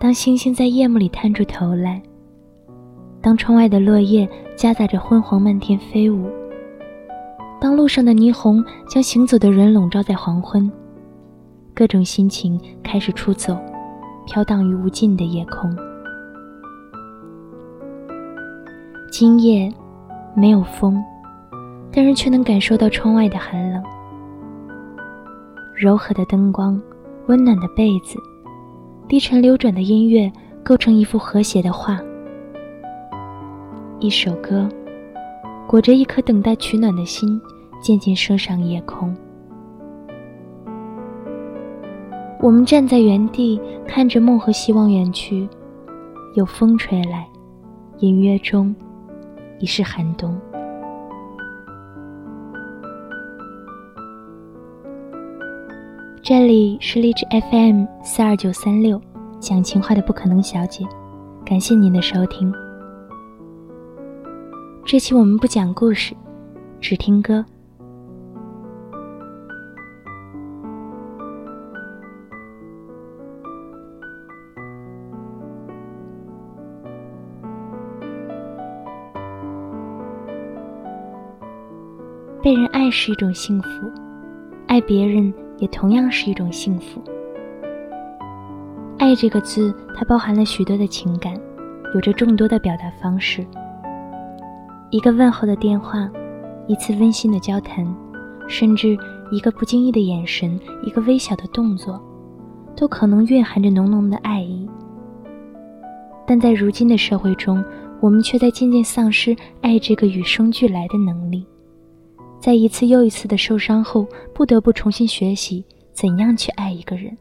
当星星在夜幕里探出头来，当窗外的落叶夹杂着昏黄漫天飞舞，当路上的霓虹将行走的人笼罩在黄昏，各种心情开始出走，飘荡于无尽的夜空。今夜没有风，但是却能感受到窗外的寒冷。柔和的灯光，温暖的被子。低沉流转的音乐构成一幅和谐的画，一首歌，裹着一颗等待取暖的心，渐渐升上夜空。我们站在原地，看着梦和希望远去，有风吹来，隐约中已是寒冬。这里是荔枝 FM 四二九三六，讲情话的不可能小姐，感谢您的收听。这期我们不讲故事，只听歌。被人爱是一种幸福，爱别人。也同样是一种幸福。爱这个字，它包含了许多的情感，有着众多的表达方式。一个问候的电话，一次温馨的交谈，甚至一个不经意的眼神，一个微小的动作，都可能蕴含着浓浓的爱意。但在如今的社会中，我们却在渐渐丧失爱这个与生俱来的能力。在一次又一次的受伤后，不得不重新学习怎样去爱一个人。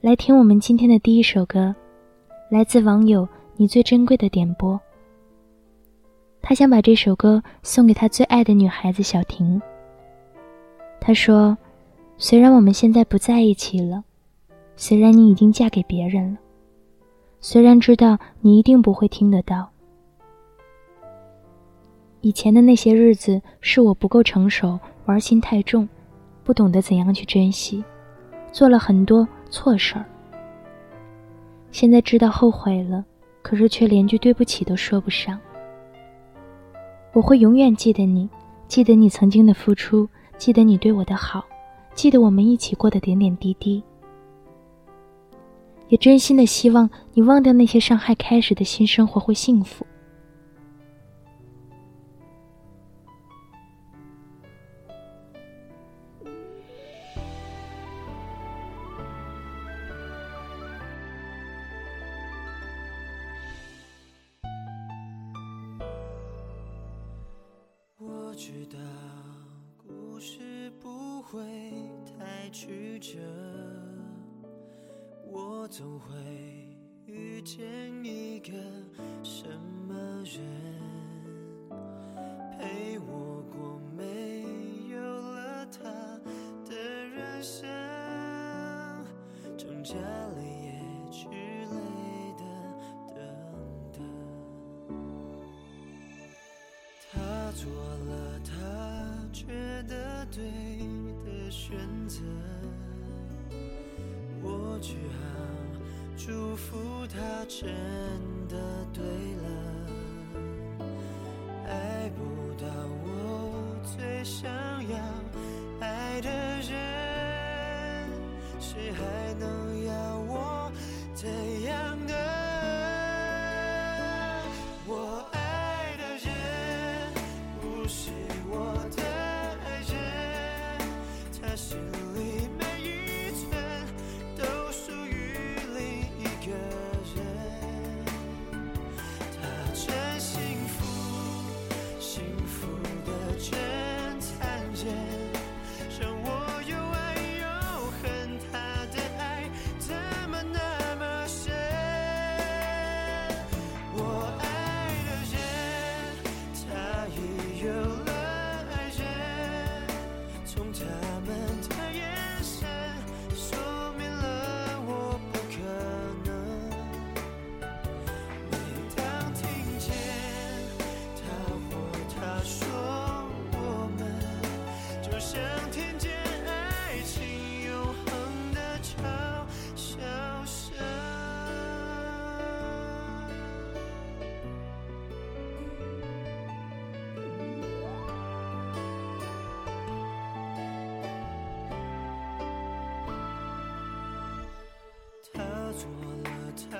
来听我们今天的第一首歌，来自网友“你最珍贵的点播”。他想把这首歌送给他最爱的女孩子小婷。他说：“虽然我们现在不在一起了。”虽然你已经嫁给别人了，虽然知道你一定不会听得到，以前的那些日子是我不够成熟，玩心太重，不懂得怎样去珍惜，做了很多错事儿。现在知道后悔了，可是却连句对不起都说不上。我会永远记得你，记得你曾经的付出，记得你对我的好，记得我们一起过的点点滴滴。也真心的希望你忘掉那些伤害，开始的新生活会幸福。我知道故事不会太曲折。总会遇见一个什么人，陪我过没有了他的人生，挣扎了也去累的等等。他做了他觉得对的选择。我只好祝福他，真的对了。爱不到我最想要爱的人，谁还能他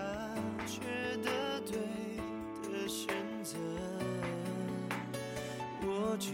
觉得对的选择。我觉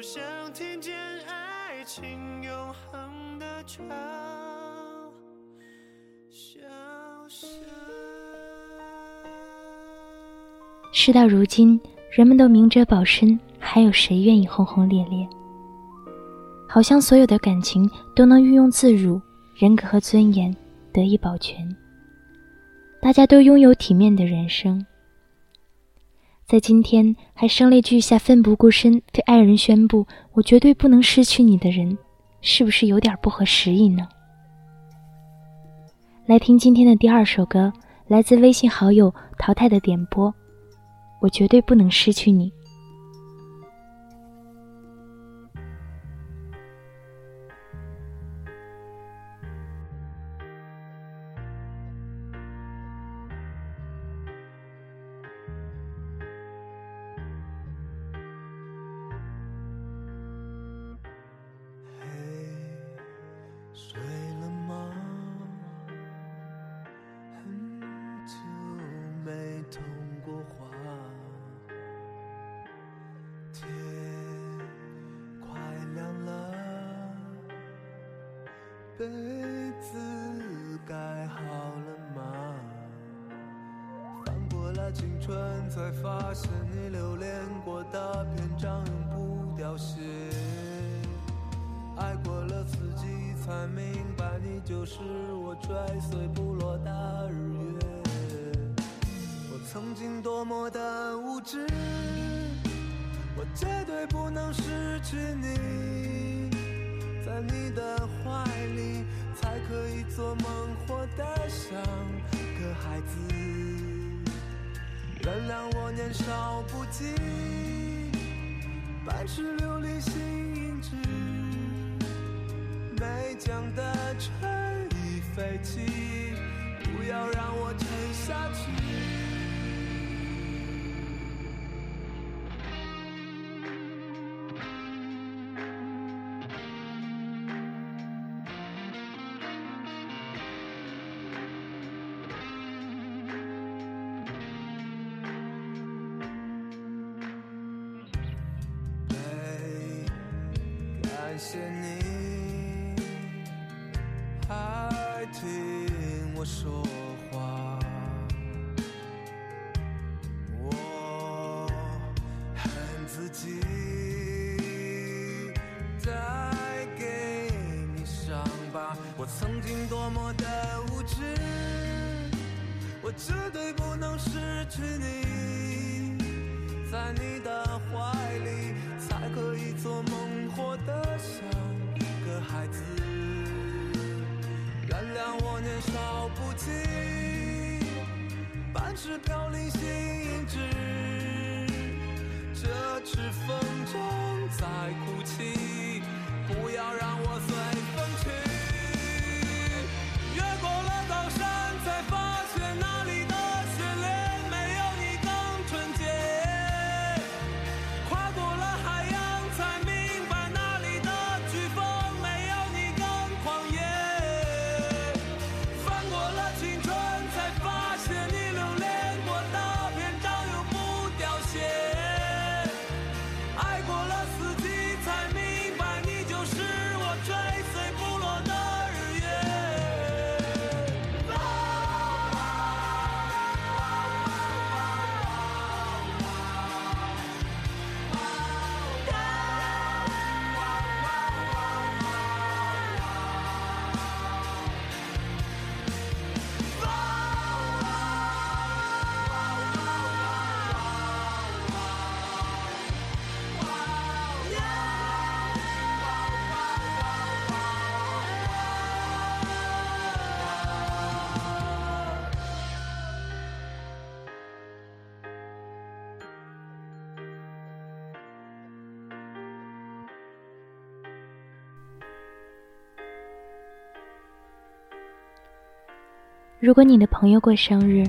就像听见爱情永恒的嘲笑声。事到如今，人们都明哲保身，还有谁愿意轰轰烈烈？好像所有的感情都能运用自如，人格和尊严得以保全。大家都拥有体面的人生。在今天还声泪俱下、奋不顾身对爱人宣布“我绝对不能失去你”的人，是不是有点不合时宜呢？来听今天的第二首歌，来自微信好友淘汰的点播，“我绝对不能失去你”。起，不要让我沉下去。谢你说话，我恨自己带给你伤疤。我曾经多么的无知，我绝对不能失去你，在你的是飘零心一只。这只风筝在哭泣，如果你的朋友过生日，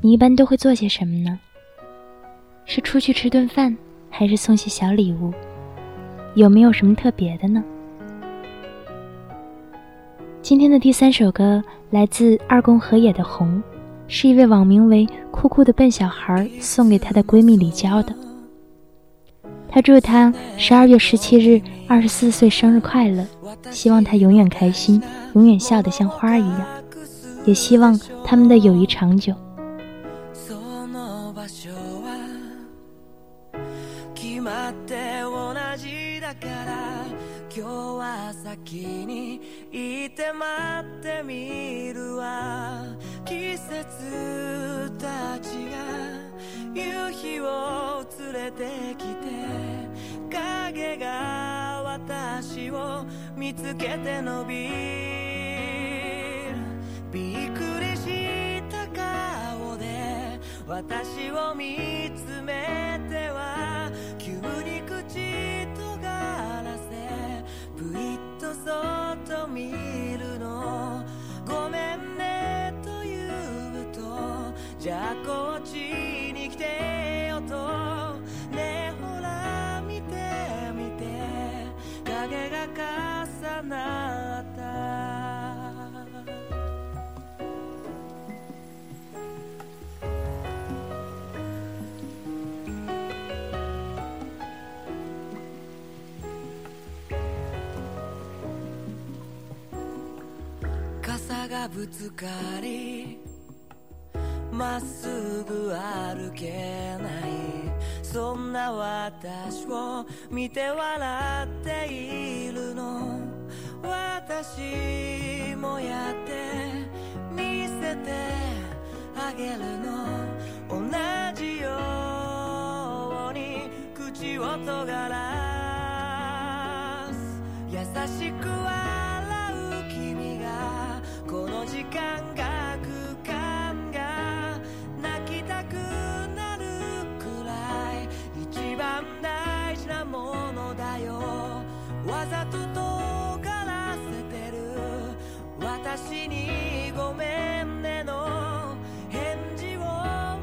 你一般都会做些什么呢？是出去吃顿饭，还是送些小礼物？有没有什么特别的呢？今天的第三首歌来自二宫和也的《红》，是一位网名为“酷酷的笨小孩”送给她的闺蜜李娇的。她祝他十二月十七日二十四岁生日快乐，希望他永远开心，永远笑得像花儿一样，也希望他们的友谊长久。私を見つめては急に口尖らせぷいっとそっと見るの。ごめんねと言うとじゃあこっちに来てよと。ねえほら見て見て。影が重なっがぶつかりまっすぐ歩けない。そんな私を見て笑っているの。私もやって見せてあげるの。同じように口を尖らす。優しく笑う。君がこの時間が空間が泣きたくなるくらい一番大事なものだよ。わざと尖らせてる。私にごめんねの。返事を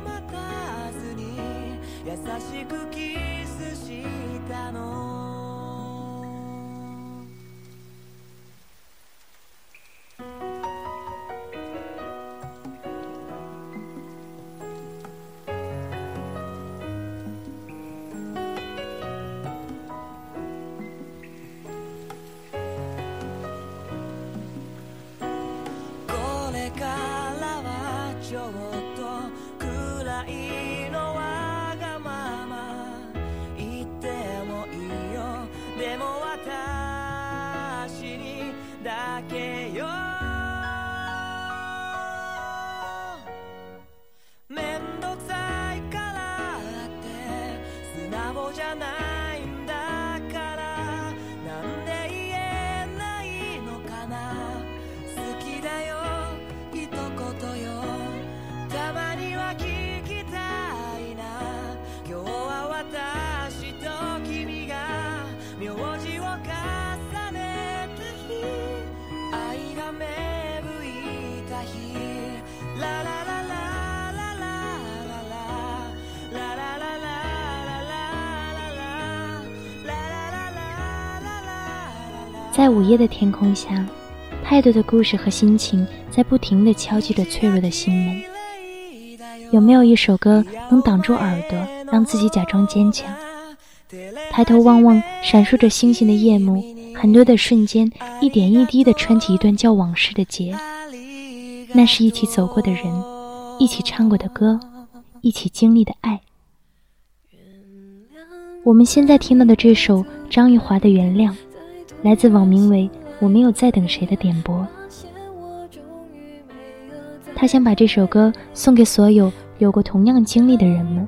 待たずに優しくキスしたの。在午夜的天空下，太多的故事和心情在不停地敲击着脆弱的心门。有没有一首歌能挡住耳朵，让自己假装坚强？抬头望望闪烁着星星的夜幕，很多的瞬间，一点一滴地穿起一段叫往事的结。那是一起走过的人，一起唱过的歌，一起经历的爱。我们现在听到的这首张玉华的《原谅》，来自网名为“我没有在等谁”的点播。他想把这首歌送给所有有过同样经历的人们。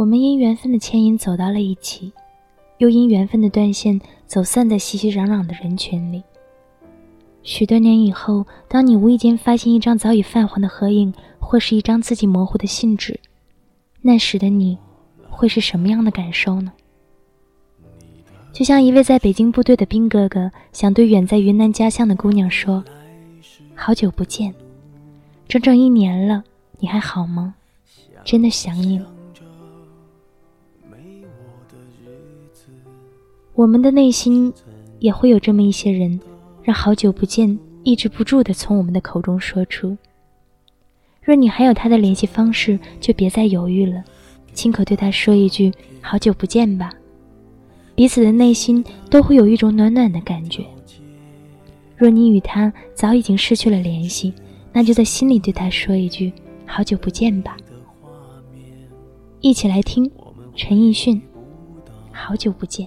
我们因缘分的牵引走到了一起，又因缘分的断线走散在熙熙攘攘的人群里。许多年以后，当你无意间发现一张早已泛黄的合影，或是一张字迹模糊的信纸，那时的你，会是什么样的感受呢？就像一位在北京部队的兵哥哥，想对远在云南家乡的姑娘说：“好久不见，整整一年了，你还好吗？真的想你了。”我们的内心也会有这么一些人，让好久不见抑制不住的从我们的口中说出。若你还有他的联系方式，就别再犹豫了，亲口对他说一句“好久不见”吧。彼此的内心都会有一种暖暖的感觉。若你与他早已经失去了联系，那就在心里对他说一句“好久不见”吧。一起来听陈奕迅《好久不见》。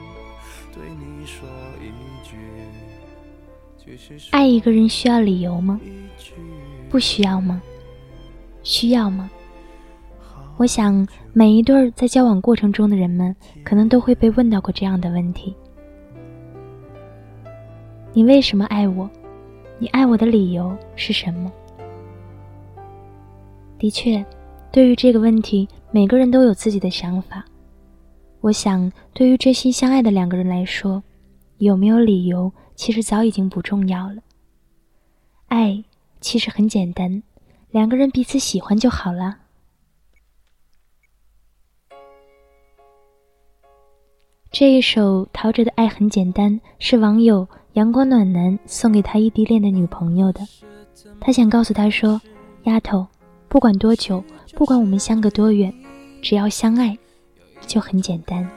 爱一个人需要理由吗？不需要吗？需要吗？我想，每一对在交往过程中的人们，可能都会被问到过这样的问题：你为什么爱我？你爱我的理由是什么？的确，对于这个问题，每个人都有自己的想法。我想，对于真心相爱的两个人来说，有没有理由，其实早已经不重要了。爱其实很简单，两个人彼此喜欢就好了。这一首陶喆的《爱很简单》是网友阳光暖男送给他异地恋的女朋友的。他想告诉她说：“丫头，不管多久，不管我们相隔多远，只要相爱，就很简单。”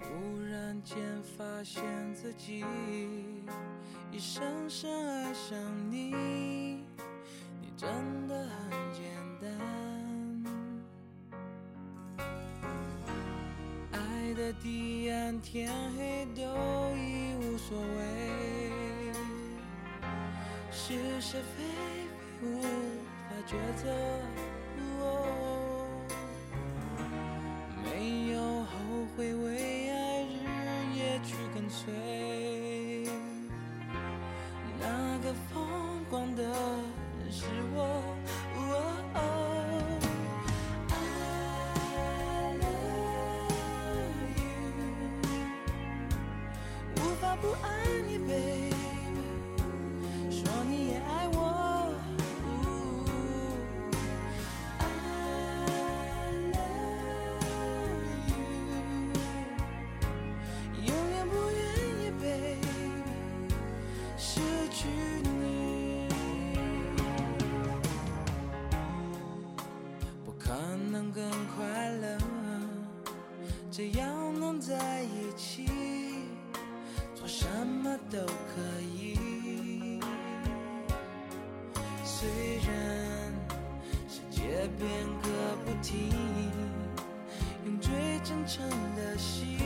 忽然间发现自己已深深爱上你，你真的很简单。爱的地暗天黑都已无所谓，是是非非无抉择。哦没有后悔，为爱日夜去跟随。那个疯狂的人是我。哦 I love you，无法不爱你，baby。更快乐，只要能在一起，做什么都可以。虽然世界变个不停，用最真诚的心，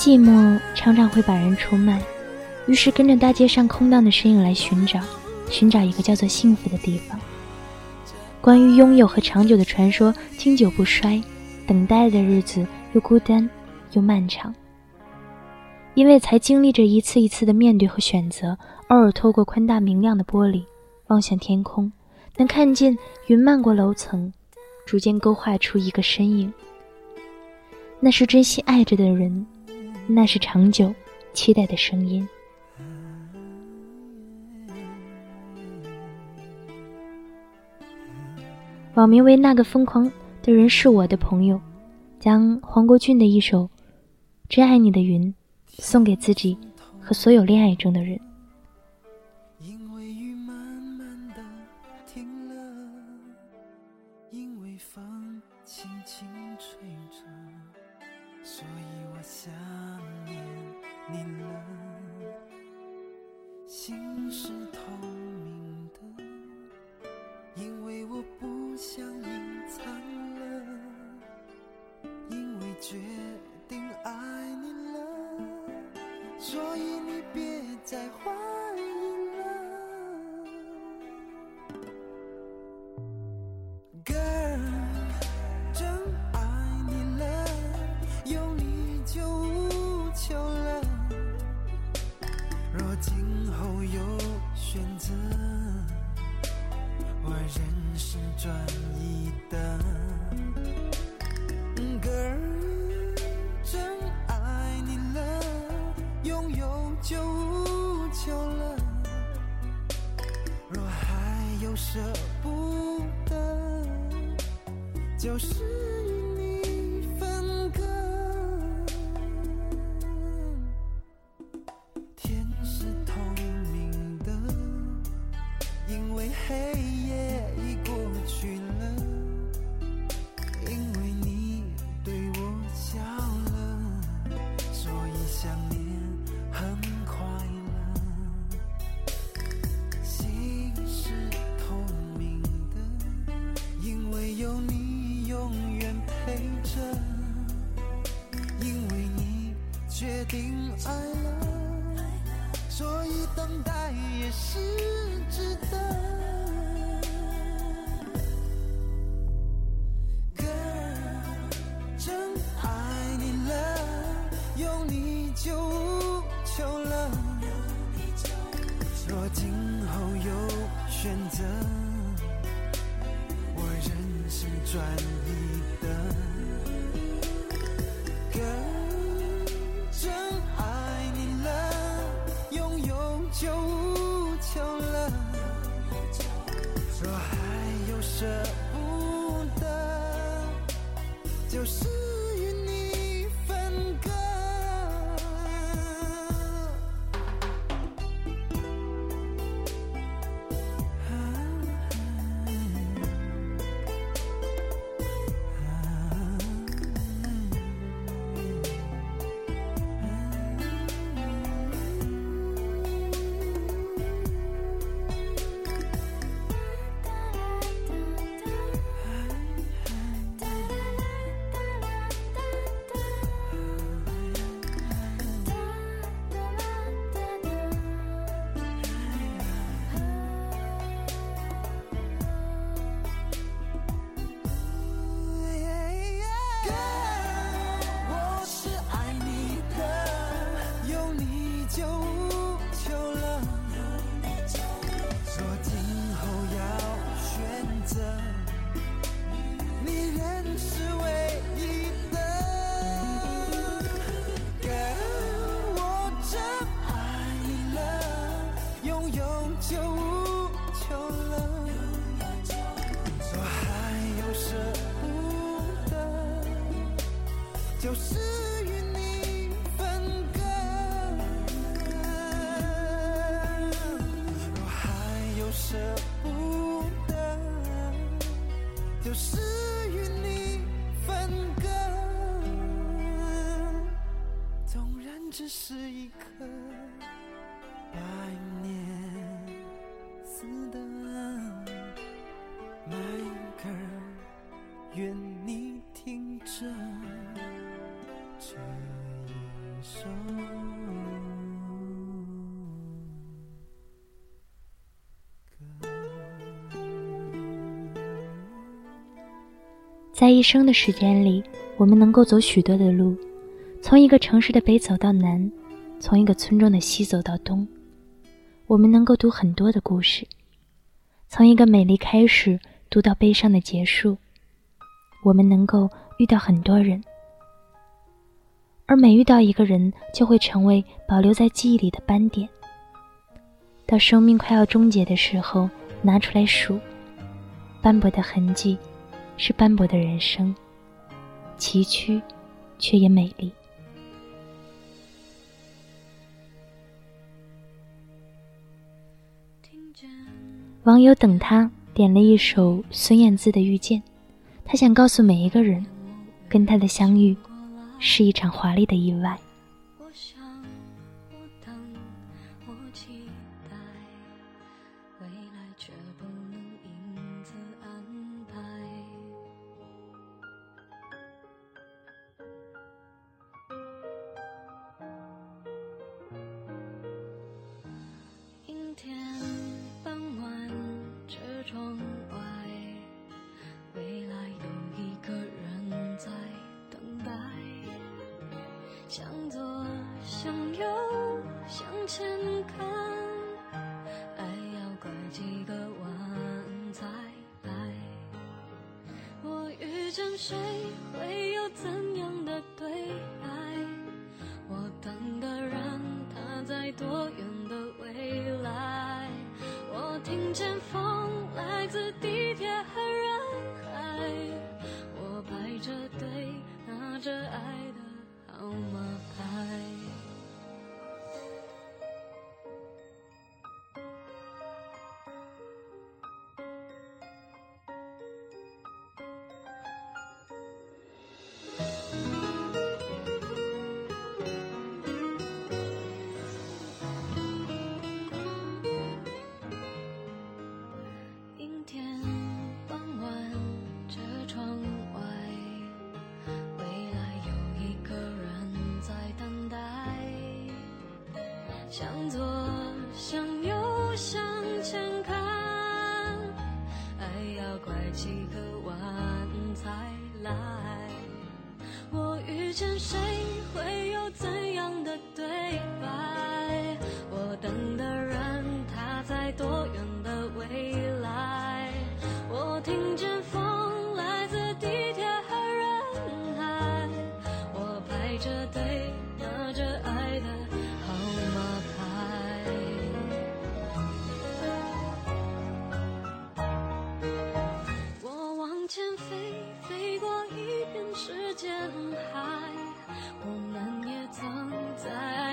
寂寞常常会把人出卖，于是跟着大街上空荡的身影来寻找，寻找一个叫做幸福的地方。关于拥有和长久的传说经久不衰，等待的日子又孤单又漫长。因为才经历着一次一次的面对和选择，偶尔透过宽大明亮的玻璃望向天空，能看见云漫过楼层，逐渐勾画出一个身影。那是真心爱着的人，那是长久期待的声音。网名为“那个疯狂的人是我的朋友”，将黄国俊的一首《真爱你的云》送给自己和所有恋爱中的人。等待也是在一生的时间里，我们能够走许多的路，从一个城市的北走到南，从一个村庄的西走到东。我们能够读很多的故事，从一个美丽开始读到悲伤的结束。我们能够遇到很多人，而每遇到一个人，就会成为保留在记忆里的斑点。到生命快要终结的时候，拿出来数，斑驳的痕迹。是斑驳的人生，崎岖，却也美丽。网友等他点了一首孙燕姿的《遇见》，他想告诉每一个人，跟他的相遇是一场华丽的意外。几个晚才来。我遇见谁，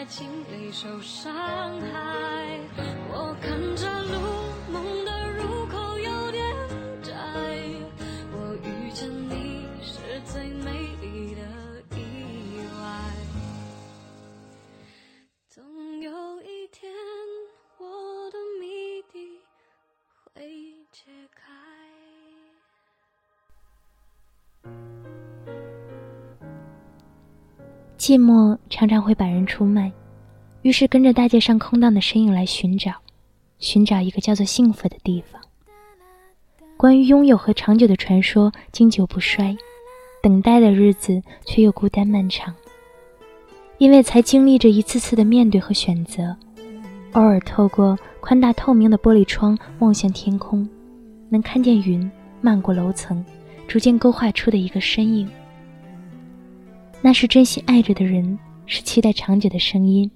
心里受伤害。寂寞常常会把人出卖。于是跟着大街上空荡的身影来寻找，寻找一个叫做幸福的地方。关于拥有和长久的传说经久不衰，等待的日子却又孤单漫长。因为才经历着一次次的面对和选择，偶尔透过宽大透明的玻璃窗望向天空，能看见云漫过楼层，逐渐勾画出的一个身影。那是真心爱着的人，是期待长久的声音。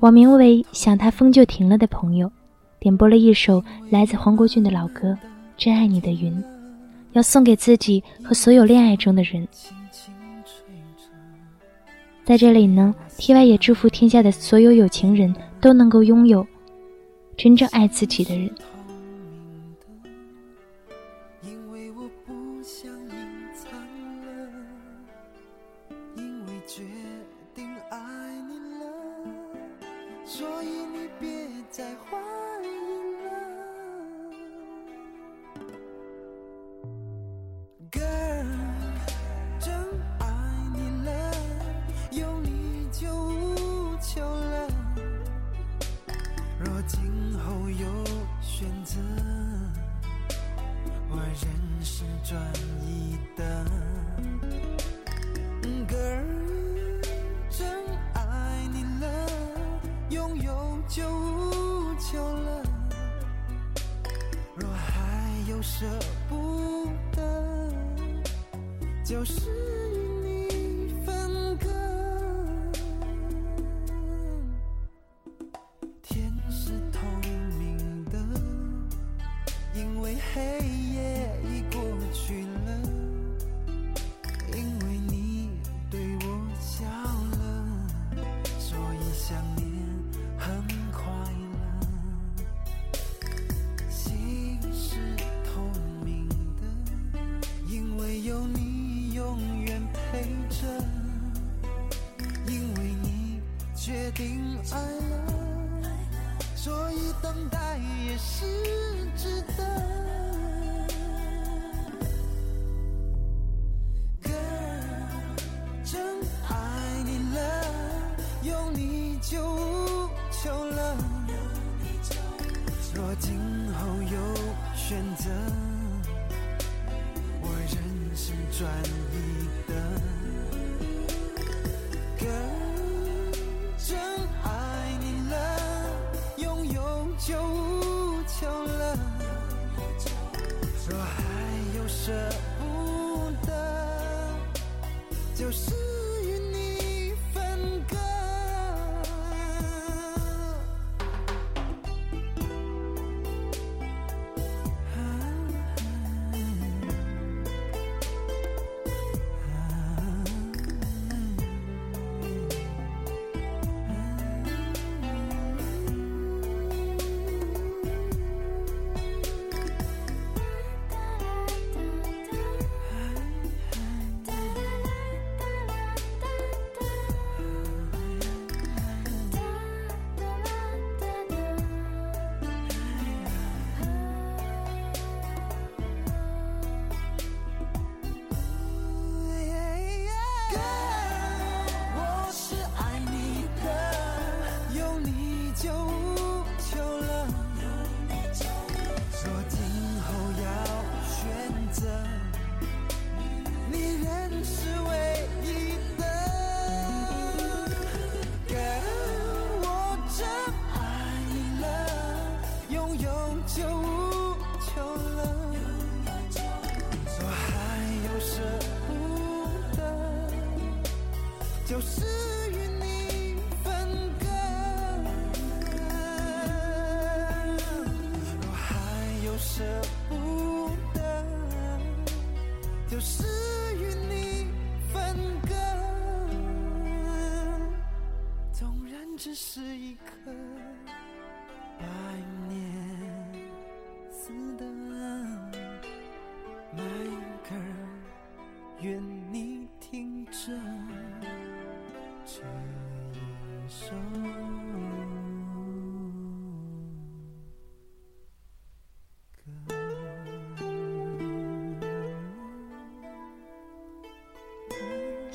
网名为“想他风就停了”的朋友，点播了一首来自黄国俊的老歌《真爱你的云》，要送给自己和所有恋爱中的人。在这里呢，T.Y 也祝福天下的所有有情人都能够拥有真正爱自己的人。不得，就是。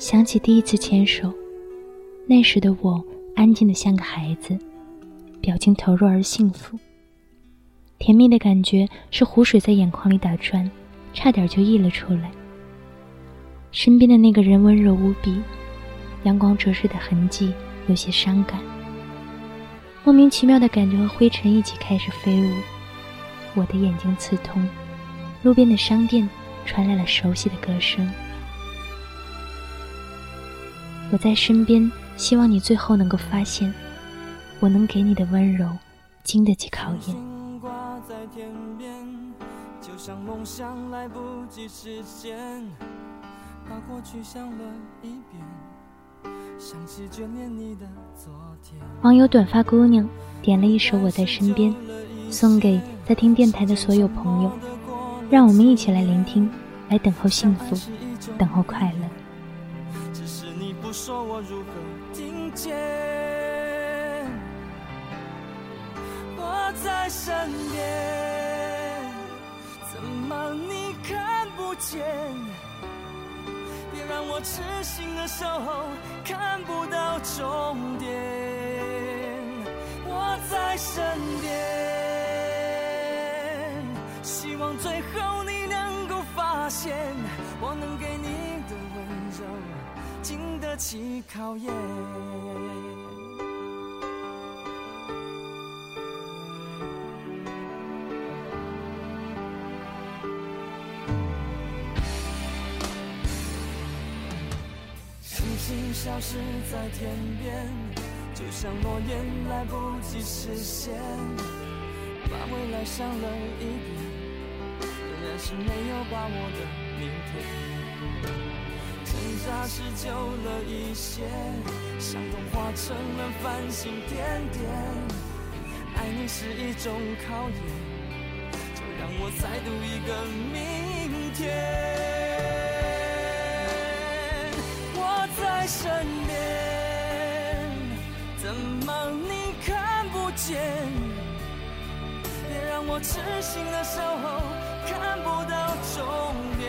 想起第一次牵手，那时的我安静的像个孩子，表情投入而幸福。甜蜜的感觉是湖水在眼眶里打转，差点就溢了出来。身边的那个人温柔无比，阳光折射的痕迹有些伤感。莫名其妙的感觉和灰尘一起开始飞舞，我的眼睛刺痛。路边的商店传来了熟悉的歌声。我在身边，希望你最后能够发现，我能给你的温柔，经得起考验。星挂在天边，就像梦想来不及实现，把过去想了一遍，想起眷恋你的昨天。网友短发姑娘点了一首《我在身边》，送给在听电台的所有朋友，让我们一起来聆听，来等候幸福，等候快乐。身边，怎么你看不见？别让我痴心的守候，看不到终点。我在身边，希望最后你能够发现，我能给你的温柔经得起考验。消失在天边，就像诺言来不及实现，把未来想了一遍，仍然是没有把握的明天。挣扎是久了一些，伤痛化成了繁星点点。爱你是一种考验，就让我再度一个明天。在身边，怎么你看不见？别让我痴心的守候，看不到终点。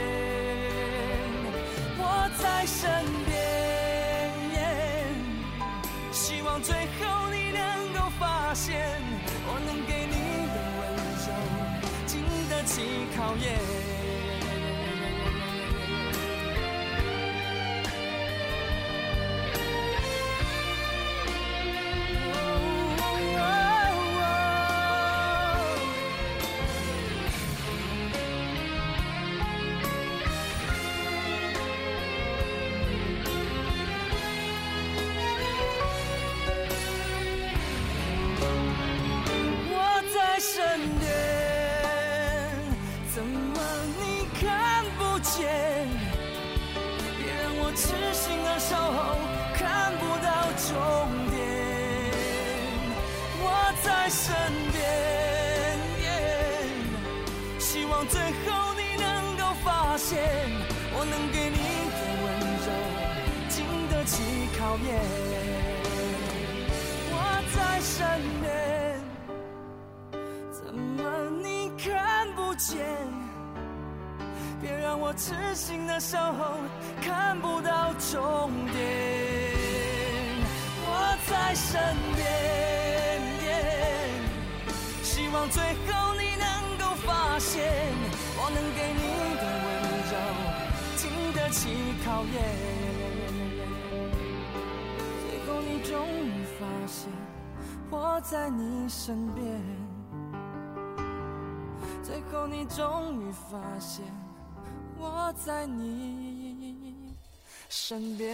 我在身边，希望最后你能够发现，我能给你的温柔经得起考验。见？别让我痴心的守候，看不到终点。我在身边，希望最后你能够发现，我能给你的温柔经得起考验。我在身边，怎么你看不见？别让我痴心的守候，看不到终点。我在身边，希望最后你能够发现，我能给你的温柔经得起考验。最后你终于发现我在你身边，最后你终于发现我在你身边。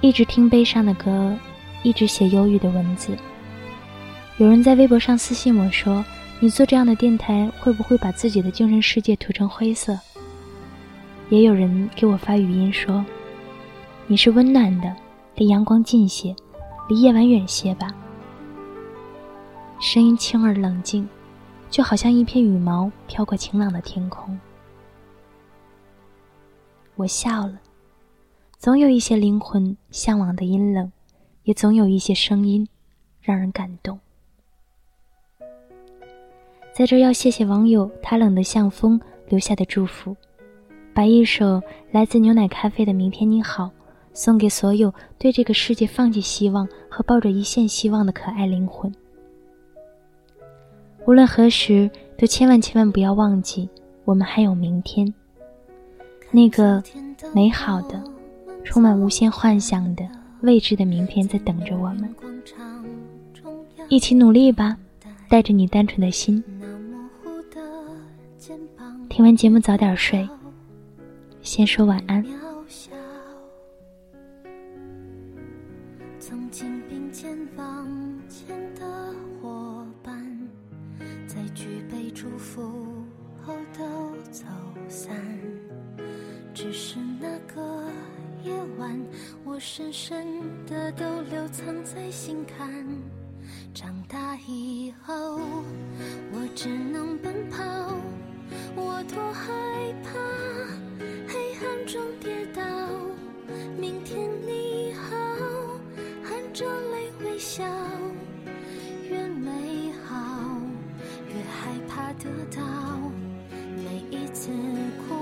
一直听悲伤的歌，一直写忧郁的文字。有人在微博上私信我说：“你做这样的电台，会不会把自己的精神世界涂成灰色？”也有人给我发语音说：“你是温暖的，离阳光近些，离夜晚远些吧。”声音轻而冷静，就好像一片羽毛飘过晴朗的天空。我笑了。总有一些灵魂向往的阴冷，也总有一些声音让人感动。在这要谢谢网友他冷的像风留下的祝福，把一首来自牛奶咖啡的《明天你好》送给所有对这个世界放弃希望和抱着一线希望的可爱灵魂。无论何时，都千万千万不要忘记，我们还有明天，那个美好的。充满无限幻想的未知的明天在等着我们，一起努力吧！带着你单纯的心。听完节目早点睡，先说晚安。曾经并肩往前的伙伴，在举杯祝福后都走散，只是那个。夜晚，我深深的都留藏在心坎。长大以后，我只能奔跑，我多害怕黑暗中跌倒明天你好含着泪微笑越美好越害怕得到每一次哭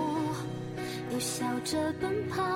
又笑着奔跑。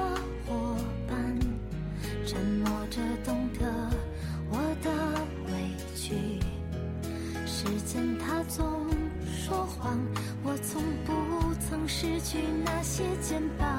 去那些肩膀。